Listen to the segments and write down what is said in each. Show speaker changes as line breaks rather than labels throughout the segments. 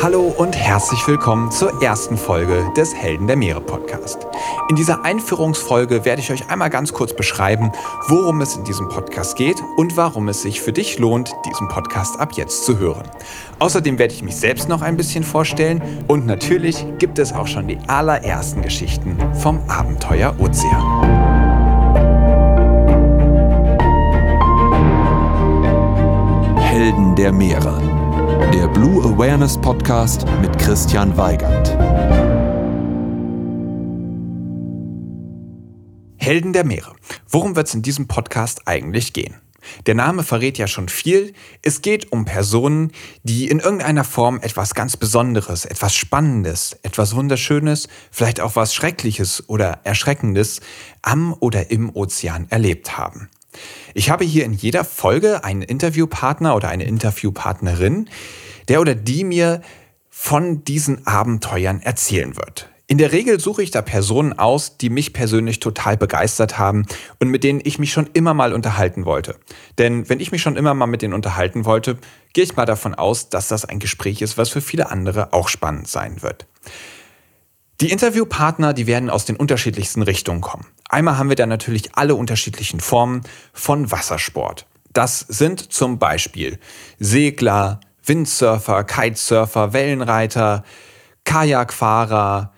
Hallo und herzlich willkommen zur ersten Folge des Helden der Meere Podcast. In dieser Einführungsfolge werde ich euch einmal ganz kurz beschreiben, worum es in diesem Podcast geht und warum es sich für dich lohnt, diesen Podcast ab jetzt zu hören. Außerdem werde ich mich selbst noch ein bisschen vorstellen und natürlich gibt es auch schon die allerersten Geschichten vom Abenteuer Ozean.
Helden der Meere der Blue Awareness Podcast mit Christian Weigand.
Helden der Meere. Worum wird es in diesem Podcast eigentlich gehen? Der Name verrät ja schon viel. Es geht um Personen, die in irgendeiner Form etwas ganz Besonderes, etwas Spannendes, etwas Wunderschönes, vielleicht auch was Schreckliches oder Erschreckendes am oder im Ozean erlebt haben. Ich habe hier in jeder Folge einen Interviewpartner oder eine Interviewpartnerin, der oder die mir von diesen Abenteuern erzählen wird. In der Regel suche ich da Personen aus, die mich persönlich total begeistert haben und mit denen ich mich schon immer mal unterhalten wollte. Denn wenn ich mich schon immer mal mit denen unterhalten wollte, gehe ich mal davon aus, dass das ein Gespräch ist, was für viele andere auch spannend sein wird. Die Interviewpartner, die werden aus den unterschiedlichsten Richtungen kommen. Einmal haben wir da natürlich alle unterschiedlichen Formen von Wassersport. Das sind zum Beispiel Segler, Windsurfer, Kitesurfer, Wellenreiter, Kajakfahrer,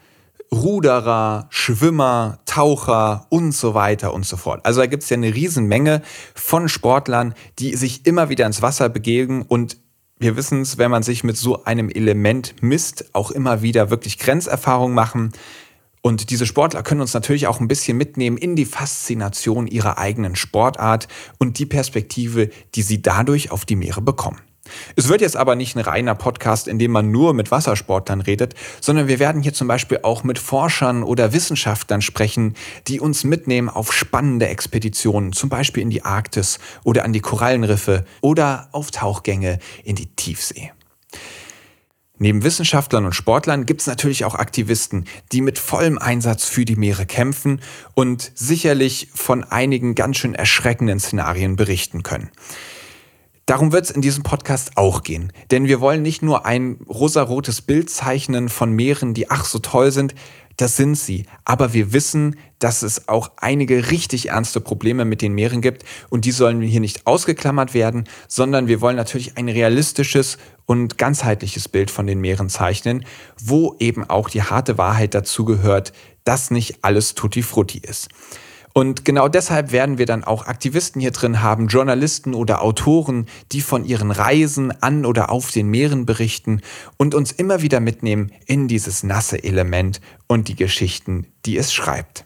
Ruderer, Schwimmer, Taucher und so weiter und so fort. Also da gibt es ja eine Riesenmenge von Sportlern, die sich immer wieder ins Wasser begeben und wir wissen es, wenn man sich mit so einem Element misst, auch immer wieder wirklich Grenzerfahrungen machen. Und diese Sportler können uns natürlich auch ein bisschen mitnehmen in die Faszination ihrer eigenen Sportart und die Perspektive, die sie dadurch auf die Meere bekommen. Es wird jetzt aber nicht ein reiner Podcast, in dem man nur mit Wassersportlern redet, sondern wir werden hier zum Beispiel auch mit Forschern oder Wissenschaftlern sprechen, die uns mitnehmen auf spannende Expeditionen, zum Beispiel in die Arktis oder an die Korallenriffe oder auf Tauchgänge in die Tiefsee. Neben Wissenschaftlern und Sportlern gibt es natürlich auch Aktivisten, die mit vollem Einsatz für die Meere kämpfen und sicherlich von einigen ganz schön erschreckenden Szenarien berichten können. Darum wird es in diesem Podcast auch gehen. Denn wir wollen nicht nur ein rosarotes Bild zeichnen von Meeren, die ach so toll sind, das sind sie. Aber wir wissen, dass es auch einige richtig ernste Probleme mit den Meeren gibt und die sollen hier nicht ausgeklammert werden, sondern wir wollen natürlich ein realistisches und ganzheitliches Bild von den Meeren zeichnen, wo eben auch die harte Wahrheit dazu gehört, dass nicht alles tutti frutti ist. Und genau deshalb werden wir dann auch Aktivisten hier drin haben, Journalisten oder Autoren, die von ihren Reisen an oder auf den Meeren berichten und uns immer wieder mitnehmen in dieses nasse Element und die Geschichten, die es schreibt.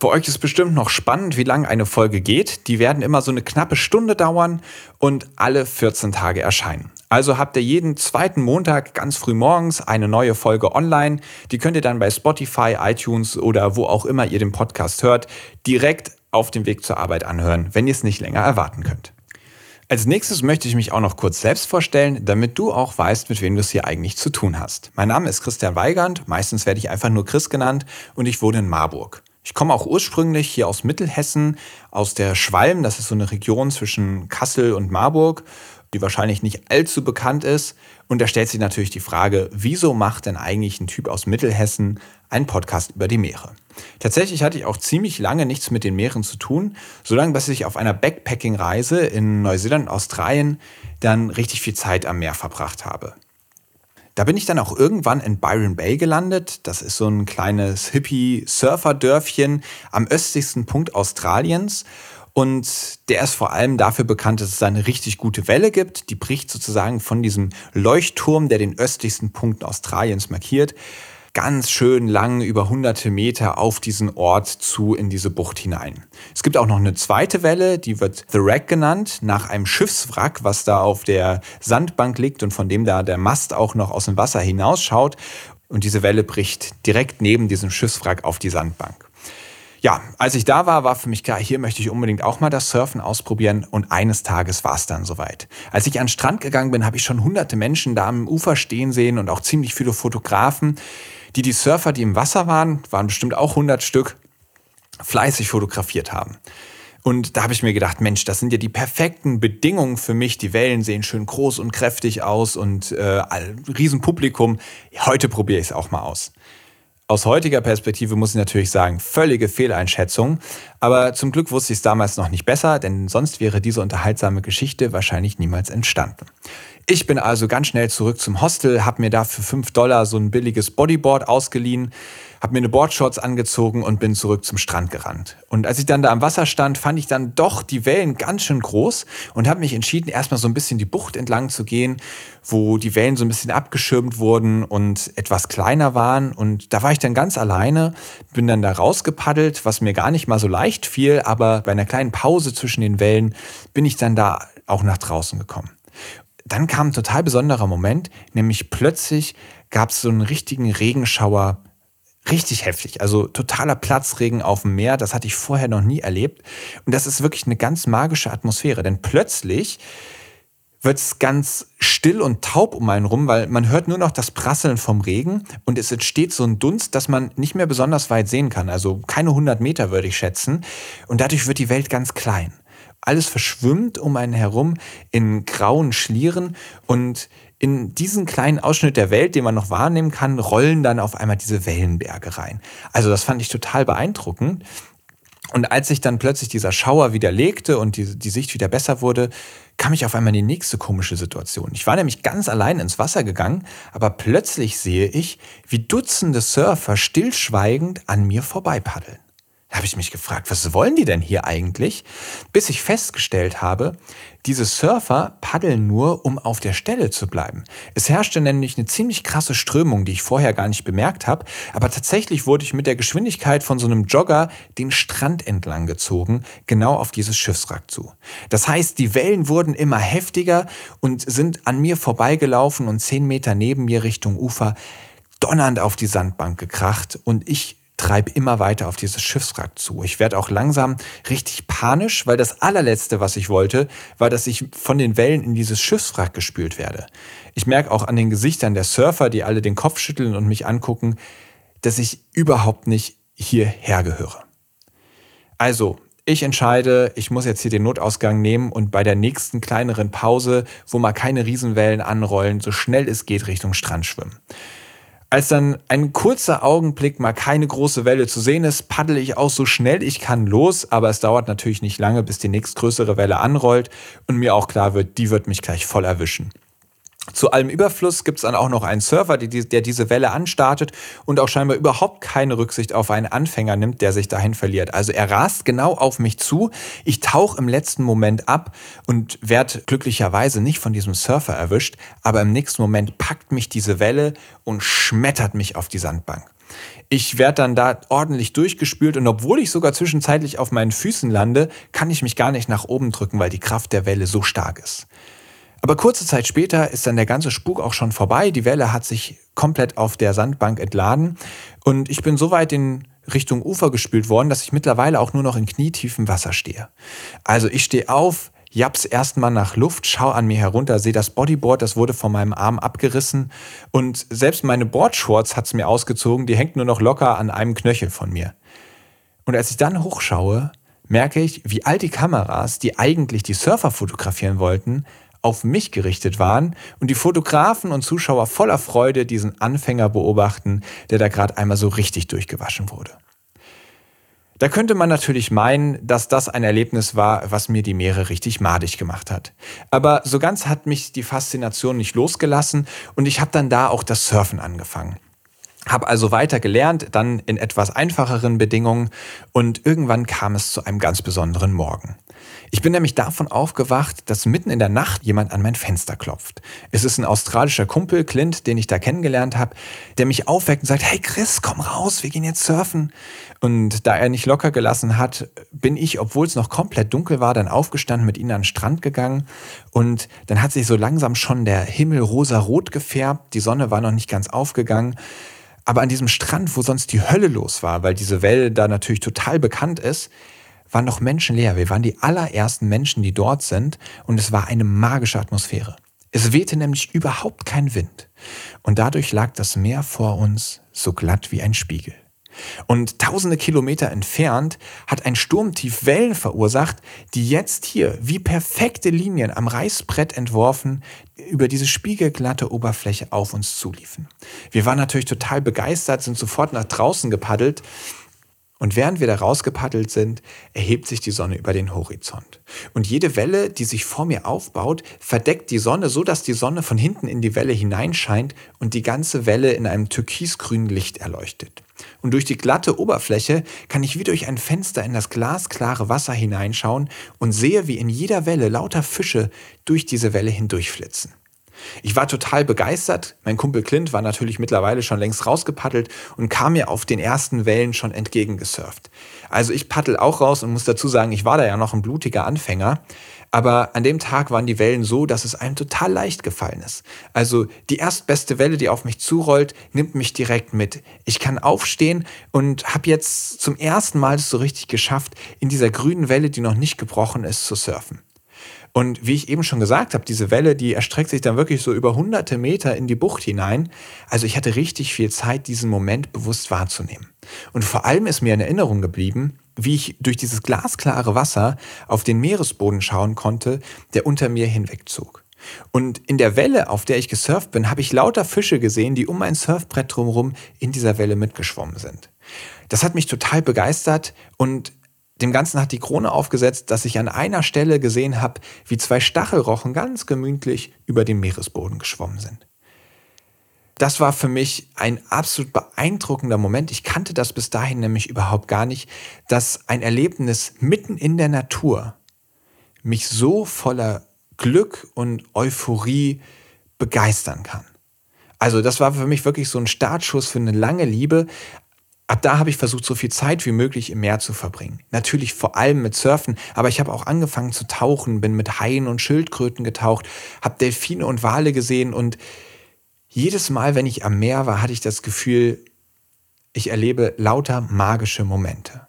Für euch ist bestimmt noch spannend, wie lange eine Folge geht. Die werden immer so eine knappe Stunde dauern und alle 14 Tage erscheinen. Also habt ihr jeden zweiten Montag ganz früh morgens eine neue Folge online. Die könnt ihr dann bei Spotify, iTunes oder wo auch immer ihr den Podcast hört, direkt auf dem Weg zur Arbeit anhören, wenn ihr es nicht länger erwarten könnt. Als nächstes möchte ich mich auch noch kurz selbst vorstellen, damit du auch weißt, mit wem du es hier eigentlich zu tun hast. Mein Name ist Christian Weigand, meistens werde ich einfach nur Chris genannt und ich wohne in Marburg. Ich komme auch ursprünglich hier aus Mittelhessen, aus der Schwalm, das ist so eine Region zwischen Kassel und Marburg die wahrscheinlich nicht allzu bekannt ist. Und da stellt sich natürlich die Frage, wieso macht denn eigentlich ein Typ aus Mittelhessen einen Podcast über die Meere? Tatsächlich hatte ich auch ziemlich lange nichts mit den Meeren zu tun, solange dass ich auf einer Backpacking-Reise in Neuseeland und Australien dann richtig viel Zeit am Meer verbracht habe. Da bin ich dann auch irgendwann in Byron Bay gelandet. Das ist so ein kleines Hippie-Surfer-Dörfchen am östlichsten Punkt Australiens. Und der ist vor allem dafür bekannt, dass es eine richtig gute Welle gibt. Die bricht sozusagen von diesem Leuchtturm, der den östlichsten Punkt Australiens markiert, ganz schön lang über hunderte Meter auf diesen Ort zu in diese Bucht hinein. Es gibt auch noch eine zweite Welle, die wird The Wreck genannt, nach einem Schiffswrack, was da auf der Sandbank liegt und von dem da der Mast auch noch aus dem Wasser hinausschaut. Und diese Welle bricht direkt neben diesem Schiffswrack auf die Sandbank ja, als ich da war, war für mich klar, hier möchte ich unbedingt auch mal das Surfen ausprobieren und eines Tages war es dann soweit. Als ich an den Strand gegangen bin, habe ich schon hunderte Menschen da am Ufer stehen sehen und auch ziemlich viele Fotografen, die die Surfer, die im Wasser waren, waren bestimmt auch hundert Stück, fleißig fotografiert haben. Und da habe ich mir gedacht, Mensch, das sind ja die perfekten Bedingungen für mich. Die Wellen sehen schön groß und kräftig aus und äh, Riesenpublikum. Heute probiere ich es auch mal aus. Aus heutiger Perspektive muss ich natürlich sagen, völlige Fehleinschätzung. Aber zum Glück wusste ich es damals noch nicht besser, denn sonst wäre diese unterhaltsame Geschichte wahrscheinlich niemals entstanden. Ich bin also ganz schnell zurück zum Hostel, habe mir da für 5 Dollar so ein billiges Bodyboard ausgeliehen, habe mir eine Boardshorts angezogen und bin zurück zum Strand gerannt. Und als ich dann da am Wasser stand, fand ich dann doch die Wellen ganz schön groß und habe mich entschieden, erstmal so ein bisschen die Bucht entlang zu gehen, wo die Wellen so ein bisschen abgeschirmt wurden und etwas kleiner waren. Und da war ich dann ganz alleine, bin dann da rausgepaddelt, was mir gar nicht mal so leicht fiel, aber bei einer kleinen Pause zwischen den Wellen bin ich dann da auch nach draußen gekommen dann kam ein total besonderer Moment, nämlich plötzlich gab es so einen richtigen Regenschauer, richtig heftig, also totaler Platzregen auf dem Meer, das hatte ich vorher noch nie erlebt und das ist wirklich eine ganz magische Atmosphäre, denn plötzlich wird es ganz still und taub um einen rum, weil man hört nur noch das Prasseln vom Regen und es entsteht so ein Dunst, dass man nicht mehr besonders weit sehen kann. Also keine 100 Meter würde ich schätzen. Und dadurch wird die Welt ganz klein alles verschwimmt um einen herum in grauen Schlieren und in diesen kleinen Ausschnitt der Welt, den man noch wahrnehmen kann, rollen dann auf einmal diese Wellenberge rein. Also das fand ich total beeindruckend. Und als sich dann plötzlich dieser Schauer wieder legte und die, die Sicht wieder besser wurde, kam ich auf einmal in die nächste komische Situation. Ich war nämlich ganz allein ins Wasser gegangen, aber plötzlich sehe ich, wie Dutzende Surfer stillschweigend an mir vorbeipaddeln. Da habe ich mich gefragt, was wollen die denn hier eigentlich? Bis ich festgestellt habe, diese Surfer paddeln nur, um auf der Stelle zu bleiben. Es herrschte nämlich eine ziemlich krasse Strömung, die ich vorher gar nicht bemerkt habe, aber tatsächlich wurde ich mit der Geschwindigkeit von so einem Jogger den Strand entlang gezogen, genau auf dieses Schiffswrack zu. Das heißt, die Wellen wurden immer heftiger und sind an mir vorbeigelaufen und zehn Meter neben mir Richtung Ufer donnernd auf die Sandbank gekracht und ich treibe immer weiter auf dieses Schiffswrack zu. Ich werde auch langsam richtig panisch, weil das allerletzte, was ich wollte, war, dass ich von den Wellen in dieses Schiffswrack gespült werde. Ich merke auch an den Gesichtern der Surfer, die alle den Kopf schütteln und mich angucken, dass ich überhaupt nicht hierher gehöre. Also, ich entscheide, ich muss jetzt hier den Notausgang nehmen und bei der nächsten kleineren Pause, wo mal keine Riesenwellen anrollen, so schnell es geht Richtung Strand schwimmen. Als dann ein kurzer Augenblick mal keine große Welle zu sehen ist, paddle ich auch so schnell ich kann los, aber es dauert natürlich nicht lange, bis die nächstgrößere Welle anrollt und mir auch klar wird, die wird mich gleich voll erwischen. Zu allem Überfluss gibt es dann auch noch einen Server, der diese Welle anstartet und auch scheinbar überhaupt keine Rücksicht auf einen Anfänger nimmt, der sich dahin verliert. Also er rast genau auf mich zu, ich tauche im letzten Moment ab und werde glücklicherweise nicht von diesem Surfer erwischt, aber im nächsten Moment packt mich diese Welle und schmettert mich auf die Sandbank. Ich werde dann da ordentlich durchgespült und obwohl ich sogar zwischenzeitlich auf meinen Füßen lande, kann ich mich gar nicht nach oben drücken, weil die Kraft der Welle so stark ist. Aber kurze Zeit später ist dann der ganze Spuk auch schon vorbei. Die Welle hat sich komplett auf der Sandbank entladen und ich bin so weit in Richtung Ufer gespült worden, dass ich mittlerweile auch nur noch in knietiefem Wasser stehe. Also ich stehe auf, japs erstmal nach Luft, schau an mir herunter, sehe das Bodyboard, das wurde von meinem Arm abgerissen und selbst meine Boardshorts hat es mir ausgezogen, die hängt nur noch locker an einem Knöchel von mir. Und als ich dann hochschaue, merke ich, wie all die Kameras, die eigentlich die Surfer fotografieren wollten, auf mich gerichtet waren und die Fotografen und Zuschauer voller Freude diesen Anfänger beobachten, der da gerade einmal so richtig durchgewaschen wurde. Da könnte man natürlich meinen, dass das ein Erlebnis war, was mir die Meere richtig madig gemacht hat. Aber so ganz hat mich die Faszination nicht losgelassen und ich habe dann da auch das Surfen angefangen. Habe also weiter gelernt, dann in etwas einfacheren Bedingungen und irgendwann kam es zu einem ganz besonderen Morgen. Ich bin nämlich davon aufgewacht, dass mitten in der Nacht jemand an mein Fenster klopft. Es ist ein australischer Kumpel, Clint, den ich da kennengelernt habe, der mich aufweckt und sagt, hey Chris, komm raus, wir gehen jetzt surfen. Und da er nicht locker gelassen hat, bin ich, obwohl es noch komplett dunkel war, dann aufgestanden, mit ihm an den Strand gegangen. Und dann hat sich so langsam schon der Himmel rosa-rot gefärbt, die Sonne war noch nicht ganz aufgegangen. Aber an diesem Strand, wo sonst die Hölle los war, weil diese Welle da natürlich total bekannt ist, waren noch menschenleer. Wir waren die allerersten Menschen, die dort sind und es war eine magische Atmosphäre. Es wehte nämlich überhaupt kein Wind und dadurch lag das Meer vor uns so glatt wie ein Spiegel. Und tausende Kilometer entfernt hat ein Sturmtief Wellen verursacht, die jetzt hier wie perfekte Linien am Reißbrett entworfen über diese spiegelglatte Oberfläche auf uns zuliefen. Wir waren natürlich total begeistert, sind sofort nach draußen gepaddelt und während wir da rausgepaddelt sind, erhebt sich die Sonne über den Horizont. Und jede Welle, die sich vor mir aufbaut, verdeckt die Sonne, so dass die Sonne von hinten in die Welle hineinscheint und die ganze Welle in einem türkisgrünen Licht erleuchtet. Und durch die glatte Oberfläche kann ich wie durch ein Fenster in das glasklare Wasser hineinschauen und sehe, wie in jeder Welle lauter Fische durch diese Welle hindurchflitzen. Ich war total begeistert. Mein Kumpel Clint war natürlich mittlerweile schon längst rausgepaddelt und kam mir auf den ersten Wellen schon entgegengesurft. Also ich paddel auch raus und muss dazu sagen, ich war da ja noch ein blutiger Anfänger. Aber an dem Tag waren die Wellen so, dass es einem total leicht gefallen ist. Also die erstbeste Welle, die auf mich zurollt, nimmt mich direkt mit. Ich kann aufstehen und habe jetzt zum ersten Mal es so richtig geschafft, in dieser grünen Welle, die noch nicht gebrochen ist, zu surfen. Und wie ich eben schon gesagt habe, diese Welle, die erstreckt sich dann wirklich so über hunderte Meter in die Bucht hinein. Also ich hatte richtig viel Zeit, diesen Moment bewusst wahrzunehmen. Und vor allem ist mir in Erinnerung geblieben, wie ich durch dieses glasklare Wasser auf den Meeresboden schauen konnte, der unter mir hinwegzog. Und in der Welle, auf der ich gesurft bin, habe ich lauter Fische gesehen, die um mein Surfbrett drumherum in dieser Welle mitgeschwommen sind. Das hat mich total begeistert und dem Ganzen hat die Krone aufgesetzt, dass ich an einer Stelle gesehen habe, wie zwei Stachelrochen ganz gemütlich über den Meeresboden geschwommen sind. Das war für mich ein absolut beeindruckender Moment. Ich kannte das bis dahin nämlich überhaupt gar nicht, dass ein Erlebnis mitten in der Natur mich so voller Glück und Euphorie begeistern kann. Also das war für mich wirklich so ein Startschuss für eine lange Liebe, Ab da habe ich versucht, so viel Zeit wie möglich im Meer zu verbringen. Natürlich vor allem mit Surfen, aber ich habe auch angefangen zu tauchen, bin mit Haien und Schildkröten getaucht, habe Delfine und Wale gesehen und jedes Mal, wenn ich am Meer war, hatte ich das Gefühl, ich erlebe lauter magische Momente.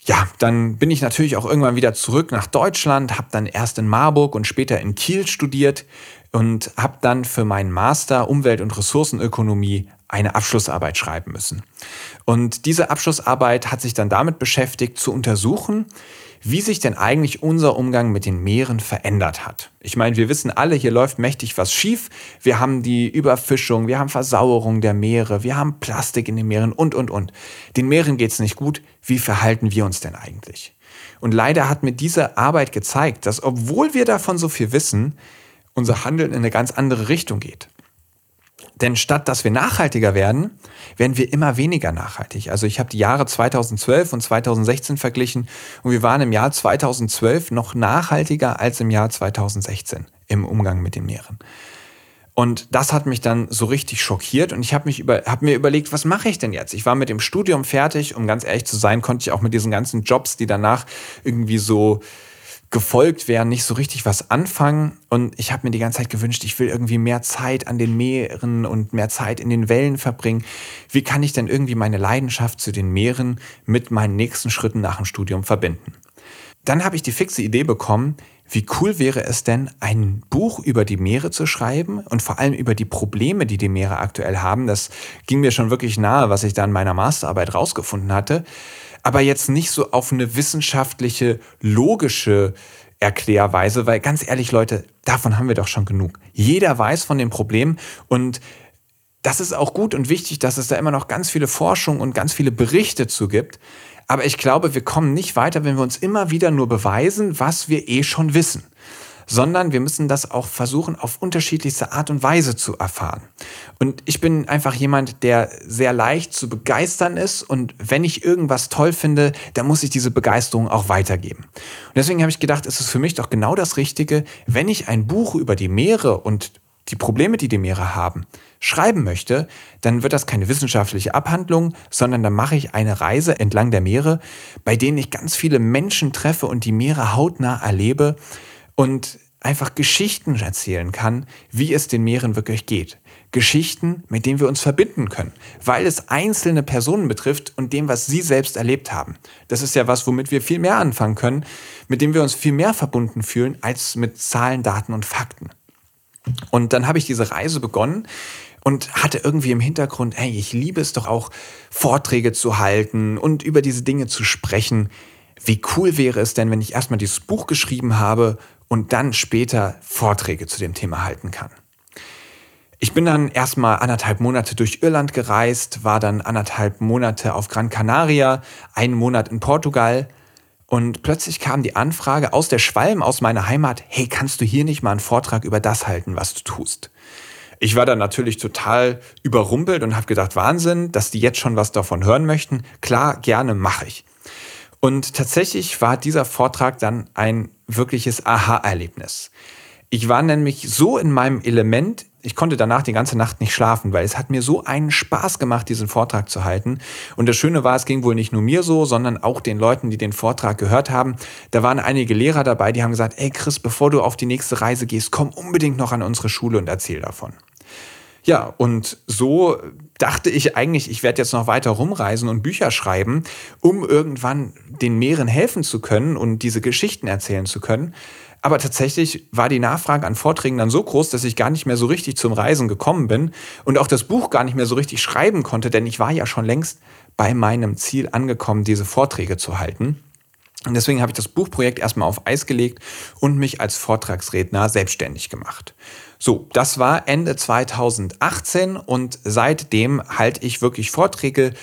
Ja, dann bin ich natürlich auch irgendwann wieder zurück nach Deutschland, habe dann erst in Marburg und später in Kiel studiert und habe dann für meinen Master Umwelt- und Ressourcenökonomie eine Abschlussarbeit schreiben müssen. Und diese Abschlussarbeit hat sich dann damit beschäftigt, zu untersuchen, wie sich denn eigentlich unser Umgang mit den Meeren verändert hat. Ich meine, wir wissen alle, hier läuft mächtig was schief. Wir haben die Überfischung, wir haben Versauerung der Meere, wir haben Plastik in den Meeren und, und, und. Den Meeren geht es nicht gut. Wie verhalten wir uns denn eigentlich? Und leider hat mir diese Arbeit gezeigt, dass obwohl wir davon so viel wissen, unser Handeln in eine ganz andere Richtung geht. Denn statt dass wir nachhaltiger werden, werden wir immer weniger nachhaltig. Also ich habe die Jahre 2012 und 2016 verglichen und wir waren im Jahr 2012 noch nachhaltiger als im Jahr 2016 im Umgang mit den Meeren. Und das hat mich dann so richtig schockiert und ich habe über, hab mir überlegt, was mache ich denn jetzt? Ich war mit dem Studium fertig, um ganz ehrlich zu sein, konnte ich auch mit diesen ganzen Jobs, die danach irgendwie so gefolgt wären, nicht so richtig was anfangen. Und ich habe mir die ganze Zeit gewünscht, ich will irgendwie mehr Zeit an den Meeren und mehr Zeit in den Wellen verbringen. Wie kann ich denn irgendwie meine Leidenschaft zu den Meeren mit meinen nächsten Schritten nach dem Studium verbinden? Dann habe ich die fixe Idee bekommen, wie cool wäre es denn, ein Buch über die Meere zu schreiben und vor allem über die Probleme, die die Meere aktuell haben. Das ging mir schon wirklich nahe, was ich da in meiner Masterarbeit rausgefunden hatte aber jetzt nicht so auf eine wissenschaftliche, logische Erklärweise, weil ganz ehrlich, Leute, davon haben wir doch schon genug. Jeder weiß von dem Problem und das ist auch gut und wichtig, dass es da immer noch ganz viele Forschung und ganz viele Berichte zu gibt. Aber ich glaube, wir kommen nicht weiter, wenn wir uns immer wieder nur beweisen, was wir eh schon wissen sondern wir müssen das auch versuchen, auf unterschiedlichste Art und Weise zu erfahren. Und ich bin einfach jemand, der sehr leicht zu begeistern ist und wenn ich irgendwas toll finde, dann muss ich diese Begeisterung auch weitergeben. Und deswegen habe ich gedacht, es ist für mich doch genau das Richtige, wenn ich ein Buch über die Meere und die Probleme, die die Meere haben, schreiben möchte, dann wird das keine wissenschaftliche Abhandlung, sondern dann mache ich eine Reise entlang der Meere, bei denen ich ganz viele Menschen treffe und die Meere hautnah erlebe und einfach Geschichten erzählen kann, wie es den Meeren wirklich geht. Geschichten, mit denen wir uns verbinden können, weil es einzelne Personen betrifft und dem, was sie selbst erlebt haben. Das ist ja was, womit wir viel mehr anfangen können, mit dem wir uns viel mehr verbunden fühlen als mit Zahlen, Daten und Fakten. Und dann habe ich diese Reise begonnen und hatte irgendwie im Hintergrund, hey, ich liebe es doch auch, Vorträge zu halten und über diese Dinge zu sprechen. Wie cool wäre es denn, wenn ich erstmal dieses Buch geschrieben habe und dann später Vorträge zu dem Thema halten kann? Ich bin dann erstmal anderthalb Monate durch Irland gereist, war dann anderthalb Monate auf Gran Canaria, einen Monat in Portugal und plötzlich kam die Anfrage aus der Schwalm, aus meiner Heimat, hey, kannst du hier nicht mal einen Vortrag über das halten, was du tust? Ich war dann natürlich total überrumpelt und habe gedacht, Wahnsinn, dass die jetzt schon was davon hören möchten. Klar, gerne mache ich. Und tatsächlich war dieser Vortrag dann ein wirkliches Aha-Erlebnis. Ich war nämlich so in meinem Element, ich konnte danach die ganze Nacht nicht schlafen, weil es hat mir so einen Spaß gemacht, diesen Vortrag zu halten. Und das Schöne war, es ging wohl nicht nur mir so, sondern auch den Leuten, die den Vortrag gehört haben. Da waren einige Lehrer dabei, die haben gesagt, ey Chris, bevor du auf die nächste Reise gehst, komm unbedingt noch an unsere Schule und erzähl davon. Ja, und so dachte ich eigentlich, ich werde jetzt noch weiter rumreisen und Bücher schreiben, um irgendwann den Meeren helfen zu können und diese Geschichten erzählen zu können. Aber tatsächlich war die Nachfrage an Vorträgen dann so groß, dass ich gar nicht mehr so richtig zum Reisen gekommen bin und auch das Buch gar nicht mehr so richtig schreiben konnte, denn ich war ja schon längst bei meinem Ziel angekommen, diese Vorträge zu halten. Und deswegen habe ich das Buchprojekt erstmal auf Eis gelegt und mich als Vortragsredner selbstständig gemacht. So, das war Ende 2018 und seitdem halte ich wirklich Vorträge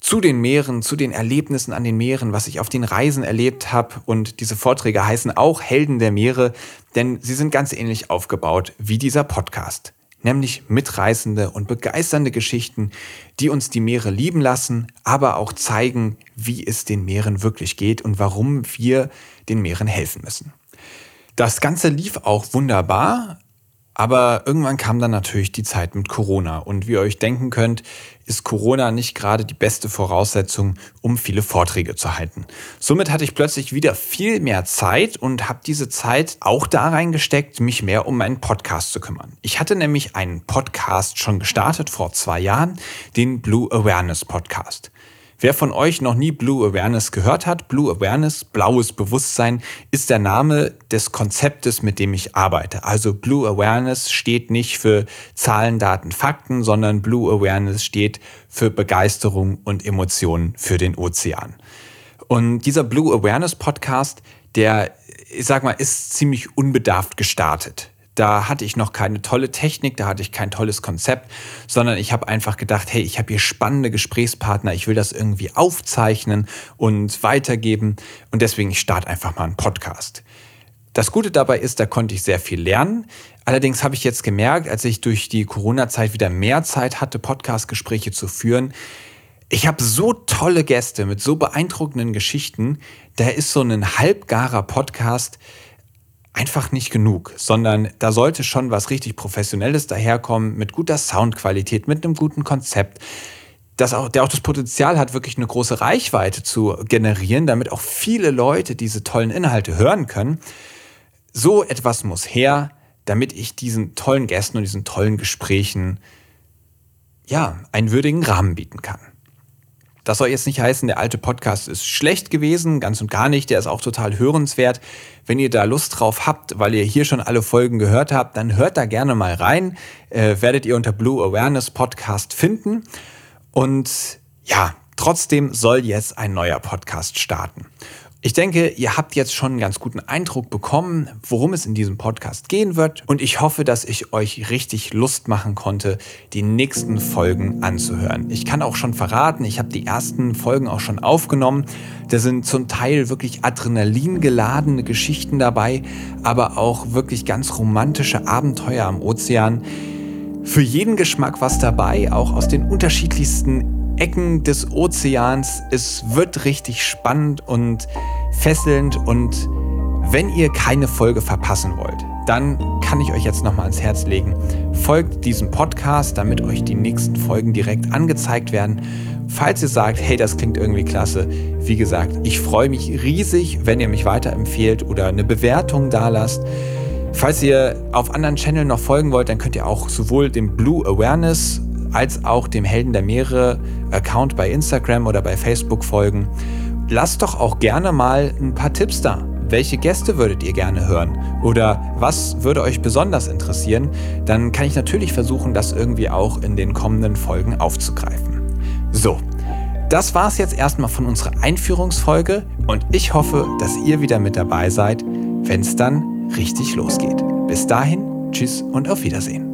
zu den Meeren, zu den Erlebnissen an den Meeren, was ich auf den Reisen erlebt habe. Und diese Vorträge heißen auch Helden der Meere, denn sie sind ganz ähnlich aufgebaut wie dieser Podcast. Nämlich mitreißende und begeisternde Geschichten, die uns die Meere lieben lassen, aber auch zeigen, wie es den Meeren wirklich geht und warum wir den Meeren helfen müssen. Das Ganze lief auch wunderbar. Aber irgendwann kam dann natürlich die Zeit mit Corona. Und wie ihr euch denken könnt, ist Corona nicht gerade die beste Voraussetzung, um viele Vorträge zu halten. Somit hatte ich plötzlich wieder viel mehr Zeit und habe diese Zeit auch da reingesteckt, mich mehr um meinen Podcast zu kümmern. Ich hatte nämlich einen Podcast schon gestartet vor zwei Jahren, den Blue Awareness Podcast. Wer von euch noch nie Blue Awareness gehört hat, Blue Awareness, blaues Bewusstsein, ist der Name des Konzeptes, mit dem ich arbeite. Also Blue Awareness steht nicht für Zahlen, Daten, Fakten, sondern Blue Awareness steht für Begeisterung und Emotionen für den Ozean. Und dieser Blue Awareness Podcast, der, ich sag mal, ist ziemlich unbedarft gestartet. Da hatte ich noch keine tolle Technik, da hatte ich kein tolles Konzept, sondern ich habe einfach gedacht, hey, ich habe hier spannende Gesprächspartner, ich will das irgendwie aufzeichnen und weitergeben und deswegen ich starte einfach mal einen Podcast. Das Gute dabei ist, da konnte ich sehr viel lernen. Allerdings habe ich jetzt gemerkt, als ich durch die Corona-Zeit wieder mehr Zeit hatte, Podcast-Gespräche zu führen, ich habe so tolle Gäste mit so beeindruckenden Geschichten. Da ist so ein halbgarer Podcast, einfach nicht genug, sondern da sollte schon was richtig Professionelles daherkommen, mit guter Soundqualität, mit einem guten Konzept, das auch, der auch das Potenzial hat, wirklich eine große Reichweite zu generieren, damit auch viele Leute diese tollen Inhalte hören können. So etwas muss her, damit ich diesen tollen Gästen und diesen tollen Gesprächen ja, einen würdigen Rahmen bieten kann. Das soll jetzt nicht heißen, der alte Podcast ist schlecht gewesen, ganz und gar nicht. Der ist auch total hörenswert. Wenn ihr da Lust drauf habt, weil ihr hier schon alle Folgen gehört habt, dann hört da gerne mal rein. Äh, werdet ihr unter Blue Awareness Podcast finden. Und ja, trotzdem soll jetzt ein neuer Podcast starten. Ich denke, ihr habt jetzt schon einen ganz guten Eindruck bekommen, worum es in diesem Podcast gehen wird. Und ich hoffe, dass ich euch richtig Lust machen konnte, die nächsten Folgen anzuhören. Ich kann auch schon verraten, ich habe die ersten Folgen auch schon aufgenommen. Da sind zum Teil wirklich adrenalingeladene Geschichten dabei, aber auch wirklich ganz romantische Abenteuer am Ozean. Für jeden Geschmack was dabei, auch aus den unterschiedlichsten Ecken des Ozeans. Es wird richtig spannend und fesselnd und wenn ihr keine Folge verpassen wollt, dann kann ich euch jetzt nochmal ans Herz legen. Folgt diesem Podcast, damit euch die nächsten Folgen direkt angezeigt werden. Falls ihr sagt, hey, das klingt irgendwie klasse, wie gesagt, ich freue mich riesig, wenn ihr mich weiterempfehlt oder eine Bewertung da lasst. Falls ihr auf anderen Channel noch folgen wollt, dann könnt ihr auch sowohl dem Blue Awareness als auch dem Helden der Meere Account bei Instagram oder bei Facebook folgen. Lasst doch auch gerne mal ein paar Tipps da. welche Gäste würdet ihr gerne hören oder was würde euch besonders interessieren, dann kann ich natürlich versuchen, das irgendwie auch in den kommenden Folgen aufzugreifen. So, das war es jetzt erstmal von unserer Einführungsfolge und ich hoffe, dass ihr wieder mit dabei seid, wenn es dann richtig losgeht. Bis dahin, tschüss und auf Wiedersehen.